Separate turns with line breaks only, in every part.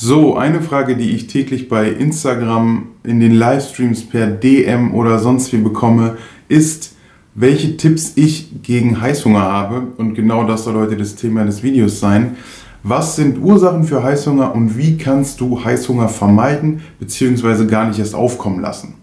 So, eine Frage, die ich täglich bei Instagram in den Livestreams per DM oder sonst wie bekomme, ist, welche Tipps ich gegen Heißhunger habe. Und genau das soll heute das Thema des Videos sein. Was sind Ursachen für Heißhunger und wie kannst du Heißhunger vermeiden bzw. gar nicht erst aufkommen lassen?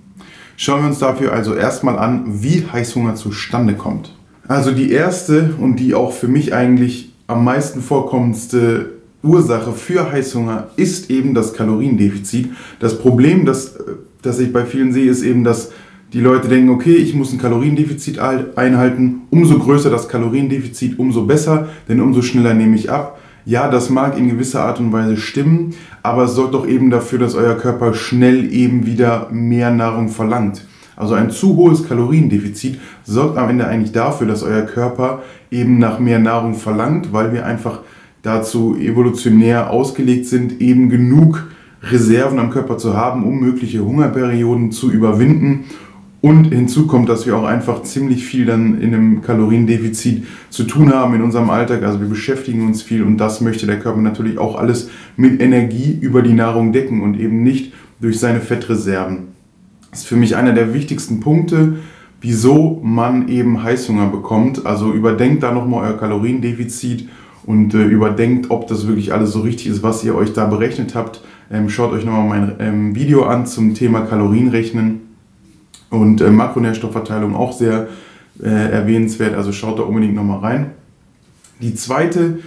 Schauen wir uns dafür also erstmal an, wie Heißhunger zustande kommt. Also die erste und die auch für mich eigentlich am meisten vorkommendste Ursache für Heißhunger ist eben das Kaloriendefizit. Das Problem, das, das ich bei vielen sehe, ist eben, dass die Leute denken, okay, ich muss ein Kaloriendefizit einhalten. Umso größer das Kaloriendefizit, umso besser, denn umso schneller nehme ich ab. Ja, das mag in gewisser Art und Weise stimmen, aber es sorgt doch eben dafür, dass euer Körper schnell eben wieder mehr Nahrung verlangt. Also ein zu hohes Kaloriendefizit sorgt am Ende eigentlich dafür, dass euer Körper eben nach mehr Nahrung verlangt, weil wir einfach dazu evolutionär ausgelegt sind, eben genug Reserven am Körper zu haben, um mögliche Hungerperioden zu überwinden. Und hinzu kommt, dass wir auch einfach ziemlich viel dann in einem Kaloriendefizit zu tun haben in unserem Alltag. Also wir beschäftigen uns viel und das möchte der Körper natürlich auch alles mit Energie über die Nahrung decken und eben nicht durch seine Fettreserven. Das ist für mich einer der wichtigsten Punkte, wieso man eben Heißhunger bekommt. Also überdenkt da nochmal euer Kaloriendefizit und äh, überdenkt, ob das wirklich alles so richtig ist, was ihr euch da berechnet habt. Ähm, schaut euch nochmal mein ähm, Video an zum Thema Kalorienrechnen und äh, Makronährstoffverteilung auch sehr äh, erwähnenswert, also schaut da unbedingt nochmal rein. Die zweite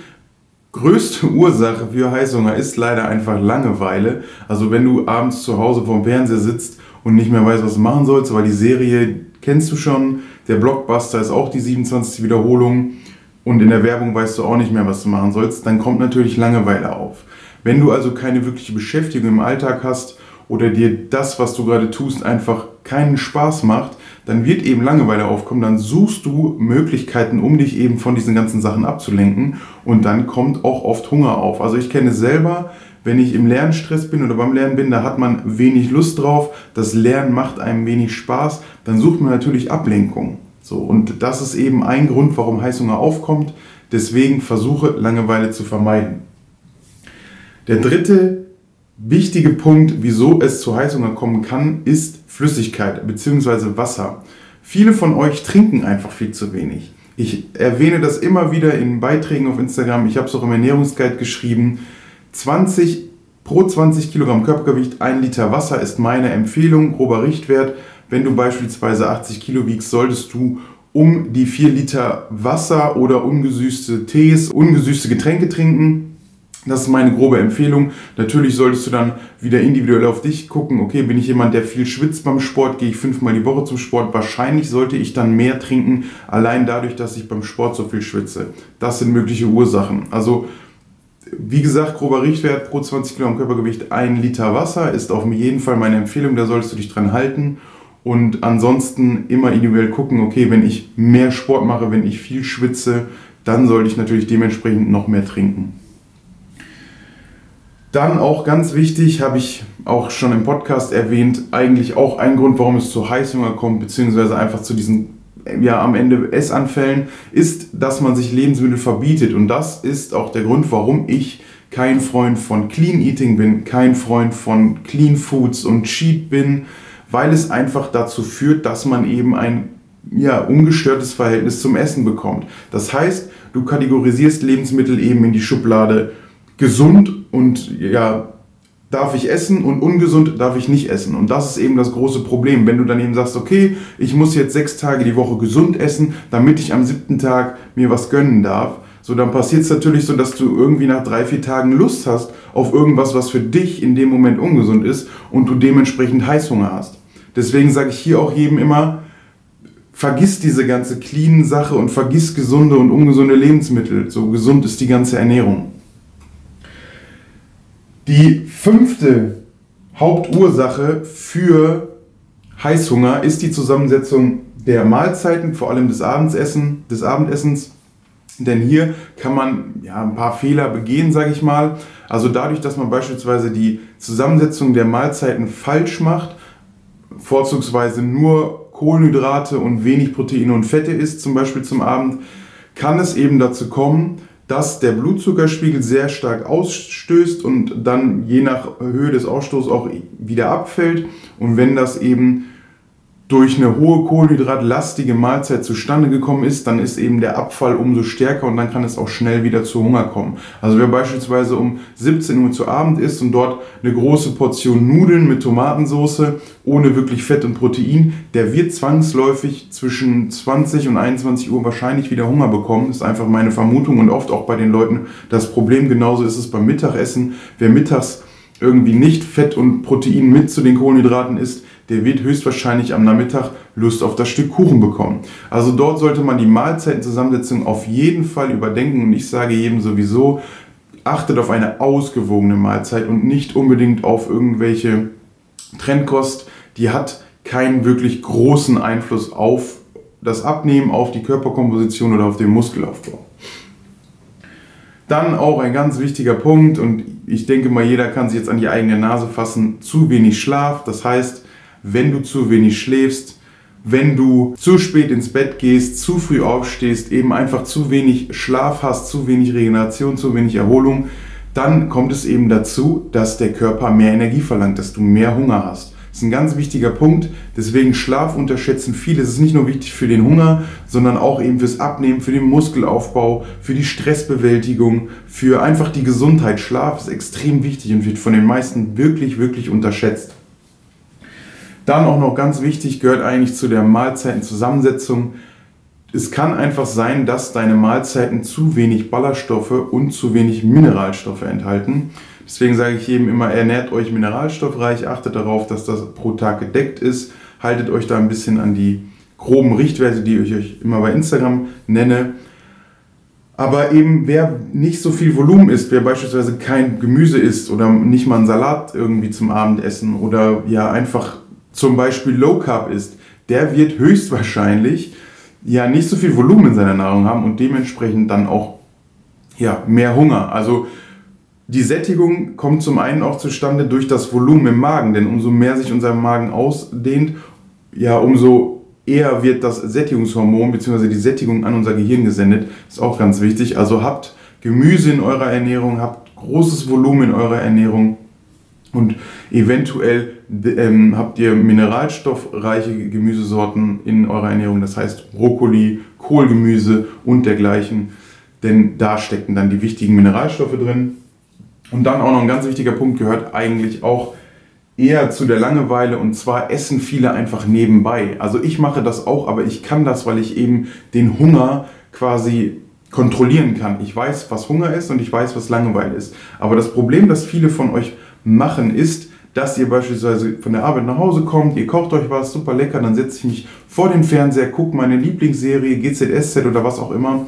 größte Ursache für Heißhunger ist leider einfach Langeweile. Also wenn du abends zu Hause vorm Fernseher sitzt und nicht mehr weißt, was du machen sollst, weil die Serie kennst du schon, der Blockbuster ist auch die 27. Wiederholung und in der Werbung weißt du auch nicht mehr, was du machen sollst, dann kommt natürlich Langeweile auf. Wenn du also keine wirkliche Beschäftigung im Alltag hast oder dir das, was du gerade tust, einfach keinen Spaß macht, dann wird eben Langeweile aufkommen, dann suchst du Möglichkeiten, um dich eben von diesen ganzen Sachen abzulenken und dann kommt auch oft Hunger auf. Also ich kenne selber, wenn ich im Lernstress bin oder beim Lernen bin, da hat man wenig Lust drauf, das Lernen macht einem wenig Spaß, dann sucht man natürlich Ablenkung. So, und das ist eben ein Grund, warum Heißhunger aufkommt. Deswegen versuche Langeweile zu vermeiden. Der dritte wichtige Punkt, wieso es zu Heißhunger kommen kann, ist Flüssigkeit bzw. Wasser. Viele von euch trinken einfach viel zu wenig. Ich erwähne das immer wieder in Beiträgen auf Instagram. Ich habe es auch im Ernährungsguide geschrieben. 20 pro 20 Kilogramm Körpergewicht, ein Liter Wasser ist meine Empfehlung, grober Richtwert. Wenn du beispielsweise 80 Kilo wiegst, solltest du um die 4 Liter Wasser oder ungesüßte Tees, ungesüßte Getränke trinken. Das ist meine grobe Empfehlung. Natürlich solltest du dann wieder individuell auf dich gucken. Okay, bin ich jemand, der viel schwitzt beim Sport? Gehe ich fünfmal die Woche zum Sport? Wahrscheinlich sollte ich dann mehr trinken, allein dadurch, dass ich beim Sport so viel schwitze. Das sind mögliche Ursachen. Also, wie gesagt, grober Richtwert pro 20 Kilogramm Körpergewicht ein Liter Wasser ist auf jeden Fall meine Empfehlung. Da solltest du dich dran halten. Und ansonsten immer individuell gucken, okay, wenn ich mehr Sport mache, wenn ich viel schwitze, dann sollte ich natürlich dementsprechend noch mehr trinken. Dann auch ganz wichtig, habe ich auch schon im Podcast erwähnt, eigentlich auch ein Grund, warum es zu Heißhunger kommt, beziehungsweise einfach zu diesen ja, am Ende Essanfällen, ist, dass man sich Lebensmittel verbietet. Und das ist auch der Grund, warum ich kein Freund von Clean Eating bin, kein Freund von Clean Foods und Cheat bin, weil es einfach dazu führt, dass man eben ein ja, ungestörtes Verhältnis zum Essen bekommt. Das heißt, du kategorisierst Lebensmittel eben in die Schublade gesund und ja, darf ich essen und ungesund darf ich nicht essen. Und das ist eben das große Problem. Wenn du dann eben sagst, okay, ich muss jetzt sechs Tage die Woche gesund essen, damit ich am siebten Tag mir was gönnen darf, so dann passiert es natürlich so, dass du irgendwie nach drei, vier Tagen Lust hast auf irgendwas, was für dich in dem Moment ungesund ist und du dementsprechend Heißhunger hast. Deswegen sage ich hier auch jedem immer, vergiss diese ganze clean Sache und vergiss gesunde und ungesunde Lebensmittel. So gesund ist die ganze Ernährung. Die fünfte Hauptursache für Heißhunger ist die Zusammensetzung der Mahlzeiten, vor allem des, Abendsessen, des Abendessens. Denn hier kann man ja, ein paar Fehler begehen, sage ich mal. Also dadurch, dass man beispielsweise die Zusammensetzung der Mahlzeiten falsch macht, vorzugsweise nur Kohlenhydrate und wenig Proteine und Fette isst, zum Beispiel zum Abend, kann es eben dazu kommen, dass der Blutzuckerspiegel sehr stark ausstößt und dann je nach Höhe des Ausstoßes auch wieder abfällt. Und wenn das eben durch eine hohe kohlenhydratlastige Mahlzeit zustande gekommen ist, dann ist eben der Abfall umso stärker und dann kann es auch schnell wieder zu Hunger kommen. Also wer beispielsweise um 17 Uhr zu Abend isst und dort eine große Portion Nudeln mit Tomatensauce ohne wirklich Fett und Protein, der wird zwangsläufig zwischen 20 und 21 Uhr wahrscheinlich wieder Hunger bekommen. Das ist einfach meine Vermutung und oft auch bei den Leuten das Problem. Genauso ist es beim Mittagessen. Wer mittags irgendwie nicht Fett und Protein mit zu den Kohlenhydraten isst, der wird höchstwahrscheinlich am Nachmittag Lust auf das Stück Kuchen bekommen. Also dort sollte man die Mahlzeitenzusammensetzung auf jeden Fall überdenken und ich sage jedem sowieso, achtet auf eine ausgewogene Mahlzeit und nicht unbedingt auf irgendwelche Trendkost, die hat keinen wirklich großen Einfluss auf das Abnehmen, auf die Körperkomposition oder auf den Muskelaufbau. Dann auch ein ganz wichtiger Punkt und ich denke mal, jeder kann sich jetzt an die eigene Nase fassen, zu wenig Schlaf. Das heißt, wenn du zu wenig schläfst, wenn du zu spät ins Bett gehst, zu früh aufstehst, eben einfach zu wenig Schlaf hast, zu wenig Regeneration, zu wenig Erholung, dann kommt es eben dazu, dass der Körper mehr Energie verlangt, dass du mehr Hunger hast. Das ist ein ganz wichtiger Punkt. Deswegen Schlaf unterschätzen viele. Es ist nicht nur wichtig für den Hunger, sondern auch eben fürs Abnehmen, für den Muskelaufbau, für die Stressbewältigung, für einfach die Gesundheit. Schlaf ist extrem wichtig und wird von den meisten wirklich, wirklich unterschätzt. Dann auch noch ganz wichtig, gehört eigentlich zu der Mahlzeitenzusammensetzung. Es kann einfach sein, dass deine Mahlzeiten zu wenig Ballaststoffe und zu wenig Mineralstoffe enthalten. Deswegen sage ich jedem immer, ernährt euch mineralstoffreich, achtet darauf, dass das pro Tag gedeckt ist, haltet euch da ein bisschen an die groben Richtwerte, die ich euch immer bei Instagram nenne. Aber eben, wer nicht so viel Volumen isst, wer beispielsweise kein Gemüse isst oder nicht mal einen Salat irgendwie zum Abendessen oder ja einfach zum Beispiel Low Carb ist, der wird höchstwahrscheinlich ja nicht so viel Volumen in seiner Nahrung haben und dementsprechend dann auch ja, mehr Hunger. Also die Sättigung kommt zum einen auch zustande durch das Volumen im Magen, denn umso mehr sich unser Magen ausdehnt, ja, umso eher wird das Sättigungshormon bzw. die Sättigung an unser Gehirn gesendet. Ist auch ganz wichtig. Also habt Gemüse in eurer Ernährung, habt großes Volumen in eurer Ernährung und eventuell ähm, habt ihr mineralstoffreiche Gemüsesorten in eurer Ernährung, das heißt Brokkoli, Kohlgemüse und dergleichen, denn da stecken dann die wichtigen Mineralstoffe drin. Und dann auch noch ein ganz wichtiger Punkt gehört eigentlich auch eher zu der Langeweile und zwar essen viele einfach nebenbei. Also ich mache das auch, aber ich kann das, weil ich eben den Hunger quasi kontrollieren kann. Ich weiß, was Hunger ist und ich weiß, was Langeweile ist. Aber das Problem, das viele von euch machen, ist, dass ihr beispielsweise von der Arbeit nach Hause kommt, ihr kocht euch was, super lecker, dann setze ich mich vor den Fernseher, gucke meine Lieblingsserie, GZSZ oder was auch immer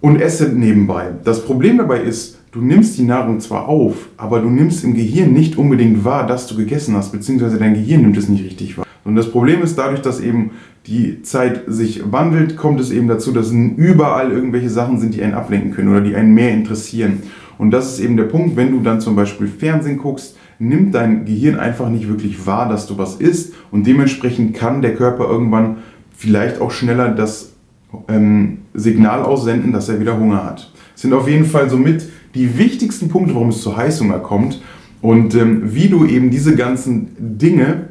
und esse nebenbei. Das Problem dabei ist, du nimmst die Nahrung zwar auf, aber du nimmst im Gehirn nicht unbedingt wahr, dass du gegessen hast, beziehungsweise dein Gehirn nimmt es nicht richtig wahr. Und das Problem ist dadurch, dass eben die Zeit sich wandelt, kommt es eben dazu, dass überall irgendwelche Sachen sind, die einen ablenken können oder die einen mehr interessieren. Und das ist eben der Punkt, wenn du dann zum Beispiel Fernsehen guckst, nimmt dein Gehirn einfach nicht wirklich wahr, dass du was isst und dementsprechend kann der Körper irgendwann vielleicht auch schneller das ähm, Signal aussenden, dass er wieder Hunger hat. Das sind auf jeden Fall somit die wichtigsten Punkte, warum es zu Heißhunger kommt und ähm, wie du eben diese ganzen Dinge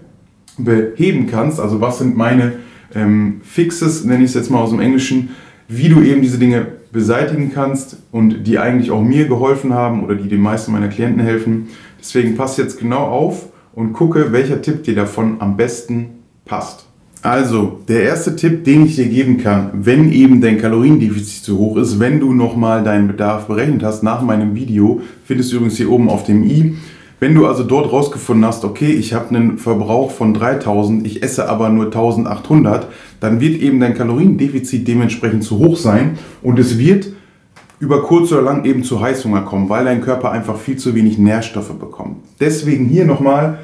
beheben kannst. Also was sind meine ähm, Fixes, nenne ich es jetzt mal aus dem Englischen, wie du eben diese Dinge beseitigen kannst und die eigentlich auch mir geholfen haben oder die den meisten meiner Klienten helfen. Deswegen pass jetzt genau auf und gucke, welcher Tipp dir davon am besten passt. Also, der erste Tipp, den ich dir geben kann, wenn eben dein Kaloriendefizit zu hoch ist, wenn du nochmal deinen Bedarf berechnet hast nach meinem Video, findest du übrigens hier oben auf dem i, wenn du also dort rausgefunden hast, okay, ich habe einen Verbrauch von 3000, ich esse aber nur 1800, dann wird eben dein Kaloriendefizit dementsprechend zu hoch sein und es wird über kurz oder lang eben zu Heißhunger kommen, weil dein Körper einfach viel zu wenig Nährstoffe bekommt. Deswegen hier nochmal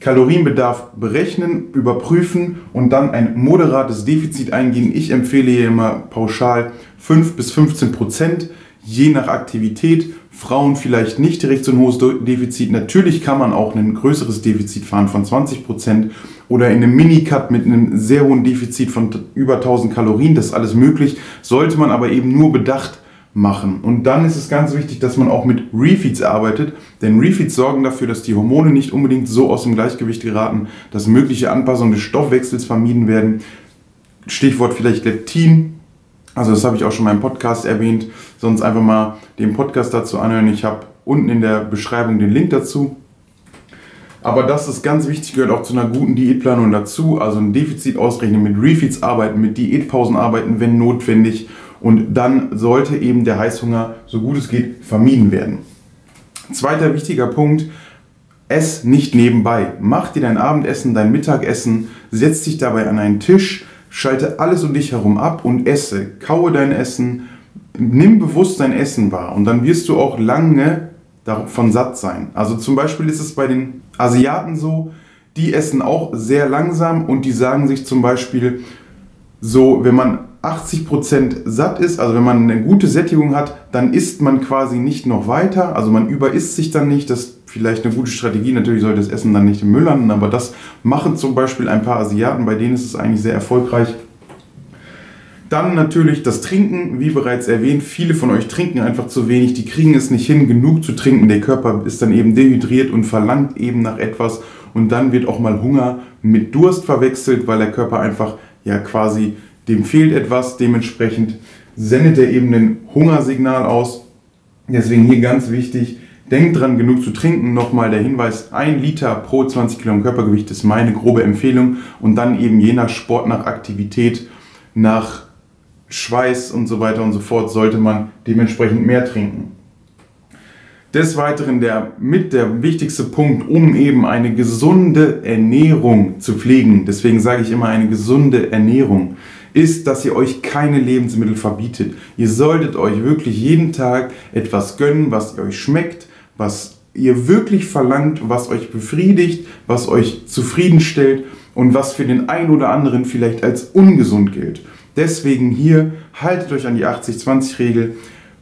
Kalorienbedarf berechnen, überprüfen und dann ein moderates Defizit eingehen. Ich empfehle hier immer pauschal 5 bis 15 Prozent, je nach Aktivität Frauen vielleicht nicht direkt so ein hohes Defizit. Natürlich kann man auch ein größeres Defizit fahren von 20% oder in einem Minicut mit einem sehr hohen Defizit von über 1000 Kalorien. Das ist alles möglich. Sollte man aber eben nur bedacht machen. Und dann ist es ganz wichtig, dass man auch mit Refeeds arbeitet, denn Refeeds sorgen dafür, dass die Hormone nicht unbedingt so aus dem Gleichgewicht geraten, dass mögliche Anpassungen des Stoffwechsels vermieden werden. Stichwort vielleicht Leptin. Also das habe ich auch schon in meinem Podcast erwähnt. Sonst einfach mal den Podcast dazu anhören. Ich habe unten in der Beschreibung den Link dazu. Aber das ist ganz wichtig, gehört auch zu einer guten Diätplanung dazu. Also ein Defizit ausrechnen, mit Refeeds arbeiten, mit Diätpausen arbeiten, wenn notwendig und dann sollte eben der Heißhunger, so gut es geht, vermieden werden. Zweiter wichtiger Punkt, ess nicht nebenbei. Mach dir dein Abendessen, dein Mittagessen, setz dich dabei an einen Tisch, schalte alles um dich herum ab und esse. Kaue dein Essen, nimm bewusst dein Essen wahr und dann wirst du auch lange davon satt sein. Also zum Beispiel ist es bei den Asiaten so, die essen auch sehr langsam und die sagen sich zum Beispiel so, wenn man 80% satt ist, also wenn man eine gute Sättigung hat, dann isst man quasi nicht noch weiter. Also man überisst sich dann nicht. Das vielleicht eine gute Strategie. Natürlich sollte das Essen dann nicht im Müll landen, aber das machen zum Beispiel ein paar Asiaten, bei denen ist es eigentlich sehr erfolgreich. Dann natürlich das Trinken, wie bereits erwähnt, viele von euch trinken einfach zu wenig, die kriegen es nicht hin, genug zu trinken. Der Körper ist dann eben dehydriert und verlangt eben nach etwas und dann wird auch mal Hunger mit Durst verwechselt, weil der Körper einfach ja quasi dem fehlt etwas, dementsprechend sendet er eben ein Hungersignal aus. Deswegen hier ganz wichtig, denkt dran, genug zu trinken. Nochmal der Hinweis, ein Liter pro 20 Kilogramm Körpergewicht ist meine grobe Empfehlung. Und dann eben je nach Sport, nach Aktivität, nach Schweiß und so weiter und so fort sollte man dementsprechend mehr trinken. Des Weiteren der mit der wichtigste Punkt, um eben eine gesunde Ernährung zu pflegen. Deswegen sage ich immer eine gesunde Ernährung ist, dass ihr euch keine Lebensmittel verbietet. Ihr solltet euch wirklich jeden Tag etwas gönnen, was euch schmeckt, was ihr wirklich verlangt, was euch befriedigt, was euch zufriedenstellt und was für den einen oder anderen vielleicht als ungesund gilt. Deswegen hier haltet euch an die 80-20-Regel.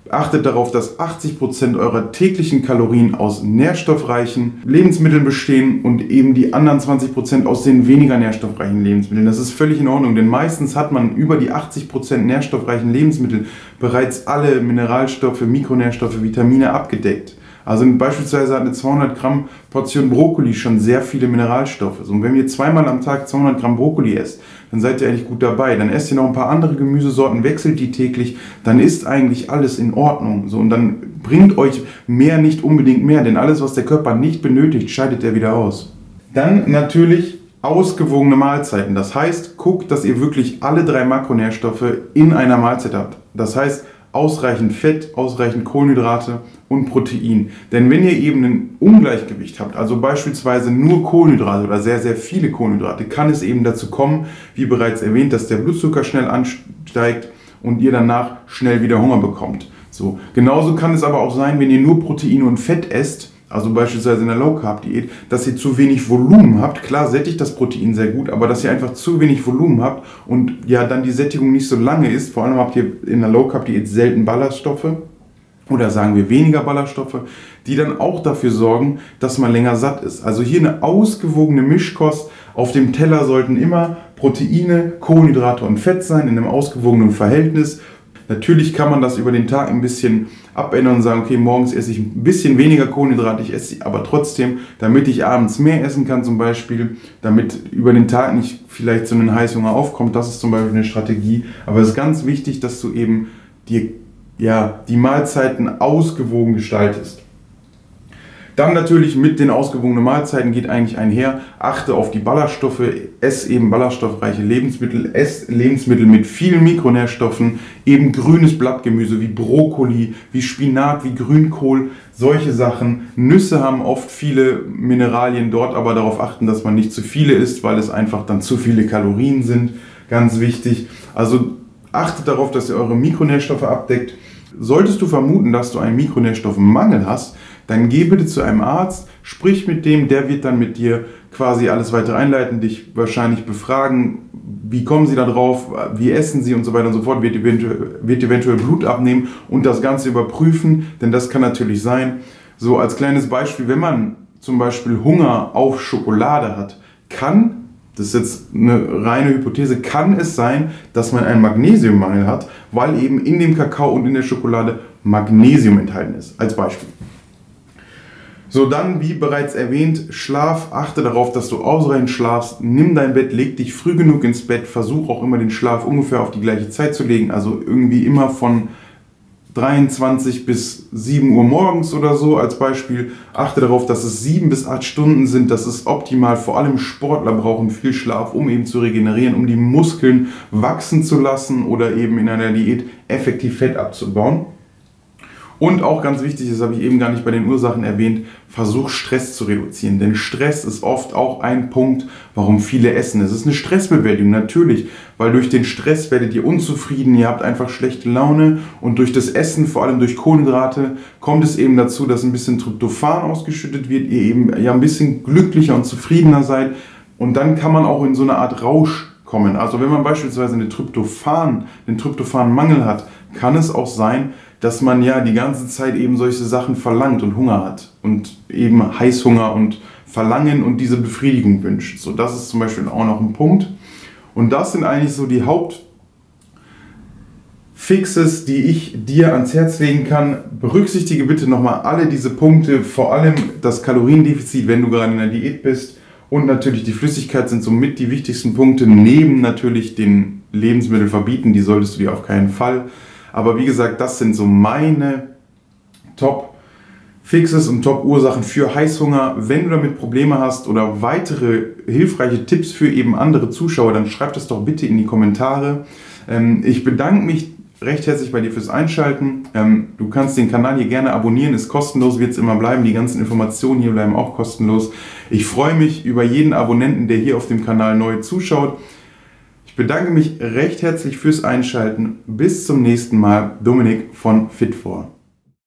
Achtet darauf, dass 80% eurer täglichen Kalorien aus nährstoffreichen Lebensmitteln bestehen und eben die anderen 20% aus den weniger nährstoffreichen Lebensmitteln. Das ist völlig in Ordnung, denn meistens hat man über die 80% nährstoffreichen Lebensmittel bereits alle Mineralstoffe, Mikronährstoffe, Vitamine abgedeckt. Also beispielsweise hat eine 200 Gramm Portion Brokkoli schon sehr viele Mineralstoffe. Und wenn ihr zweimal am Tag 200 Gramm Brokkoli esst, dann seid ihr eigentlich gut dabei. Dann esst ihr noch ein paar andere Gemüsesorten, wechselt die täglich, dann ist eigentlich alles in Ordnung. So, und dann bringt euch mehr nicht unbedingt mehr, denn alles, was der Körper nicht benötigt, scheidet er wieder aus. Dann natürlich ausgewogene Mahlzeiten. Das heißt, guckt, dass ihr wirklich alle drei Makronährstoffe in einer Mahlzeit habt. Das heißt, ausreichend Fett, ausreichend Kohlenhydrate und Protein. Denn wenn ihr eben ein Ungleichgewicht habt, also beispielsweise nur Kohlenhydrate oder sehr, sehr viele Kohlenhydrate, kann es eben dazu kommen, wie bereits erwähnt, dass der Blutzucker schnell ansteigt und ihr danach schnell wieder Hunger bekommt. So. Genauso kann es aber auch sein, wenn ihr nur Protein und Fett esst, also beispielsweise in der Low Carb Diät, dass ihr zu wenig Volumen habt. Klar sättigt das Protein sehr gut, aber dass ihr einfach zu wenig Volumen habt und ja dann die Sättigung nicht so lange ist. Vor allem habt ihr in der Low Carb Diät selten Ballaststoffe oder sagen wir weniger Ballaststoffe, die dann auch dafür sorgen, dass man länger satt ist. Also hier eine ausgewogene Mischkost. Auf dem Teller sollten immer Proteine, Kohlenhydrate und Fett sein in einem ausgewogenen Verhältnis Natürlich kann man das über den Tag ein bisschen abändern und sagen, okay, morgens esse ich ein bisschen weniger Kohlenhydrate, ich esse aber trotzdem, damit ich abends mehr essen kann zum Beispiel, damit über den Tag nicht vielleicht so ein Heißhunger aufkommt. Das ist zum Beispiel eine Strategie. Aber es ist ganz wichtig, dass du eben dir ja, die Mahlzeiten ausgewogen gestaltest. Dann natürlich mit den ausgewogenen Mahlzeiten geht eigentlich einher, achte auf die Ballaststoffe, ess eben ballaststoffreiche Lebensmittel, ess Lebensmittel mit vielen Mikronährstoffen, eben grünes Blattgemüse wie Brokkoli, wie Spinat, wie Grünkohl, solche Sachen. Nüsse haben oft viele Mineralien dort, aber darauf achten, dass man nicht zu viele isst, weil es einfach dann zu viele Kalorien sind. Ganz wichtig. Also achtet darauf, dass ihr eure Mikronährstoffe abdeckt. Solltest du vermuten, dass du einen Mikronährstoffmangel hast, dann geh bitte zu einem Arzt, sprich mit dem, der wird dann mit dir quasi alles weiter einleiten, dich wahrscheinlich befragen, wie kommen sie da drauf, wie essen sie und so weiter und so fort, wird eventuell, wird eventuell Blut abnehmen und das Ganze überprüfen, denn das kann natürlich sein. So als kleines Beispiel, wenn man zum Beispiel Hunger auf Schokolade hat, kann das ist jetzt eine reine Hypothese, kann es sein, dass man einen Magnesiummangel hat, weil eben in dem Kakao und in der Schokolade Magnesium enthalten ist. Als Beispiel. So, dann, wie bereits erwähnt, Schlaf. Achte darauf, dass du ausreichend schlafst. Nimm dein Bett, leg dich früh genug ins Bett. Versuch auch immer den Schlaf ungefähr auf die gleiche Zeit zu legen. Also irgendwie immer von 23 bis 7 Uhr morgens oder so als Beispiel. Achte darauf, dass es 7 bis 8 Stunden sind. Das ist optimal. Vor allem Sportler brauchen viel Schlaf, um eben zu regenerieren, um die Muskeln wachsen zu lassen oder eben in einer Diät effektiv Fett abzubauen. Und auch ganz wichtig, das habe ich eben gar nicht bei den Ursachen erwähnt, versuch Stress zu reduzieren. Denn Stress ist oft auch ein Punkt, warum viele essen. Es ist eine Stressbewältigung, natürlich, weil durch den Stress werdet ihr unzufrieden, ihr habt einfach schlechte Laune und durch das Essen, vor allem durch Kohlenhydrate, kommt es eben dazu, dass ein bisschen Tryptophan ausgeschüttet wird, ihr eben ja ein bisschen glücklicher und zufriedener seid. Und dann kann man auch in so eine Art Rausch kommen. Also wenn man beispielsweise eine Tryptophan, einen Tryptophanmangel hat, kann es auch sein, dass man ja die ganze Zeit eben solche Sachen verlangt und Hunger hat und eben Heißhunger und Verlangen und diese Befriedigung wünscht. So, das ist zum Beispiel auch noch ein Punkt. Und das sind eigentlich so die Hauptfixes, die ich dir ans Herz legen kann. Berücksichtige bitte nochmal alle diese Punkte, vor allem das Kaloriendefizit, wenn du gerade in der Diät bist. Und natürlich die Flüssigkeit sind somit die wichtigsten Punkte, neben natürlich den Lebensmittel verbieten, die solltest du dir auf keinen Fall aber wie gesagt, das sind so meine Top-Fixes und Top-Ursachen für Heißhunger. Wenn du damit Probleme hast oder weitere hilfreiche Tipps für eben andere Zuschauer, dann schreib das doch bitte in die Kommentare. Ähm, ich bedanke mich recht herzlich bei dir fürs Einschalten. Ähm, du kannst den Kanal hier gerne abonnieren, ist kostenlos, wird es immer bleiben. Die ganzen Informationen hier bleiben auch kostenlos. Ich freue mich über jeden Abonnenten, der hier auf dem Kanal neu zuschaut. Ich bedanke mich recht herzlich fürs Einschalten. Bis zum nächsten Mal. Dominik von Fit4.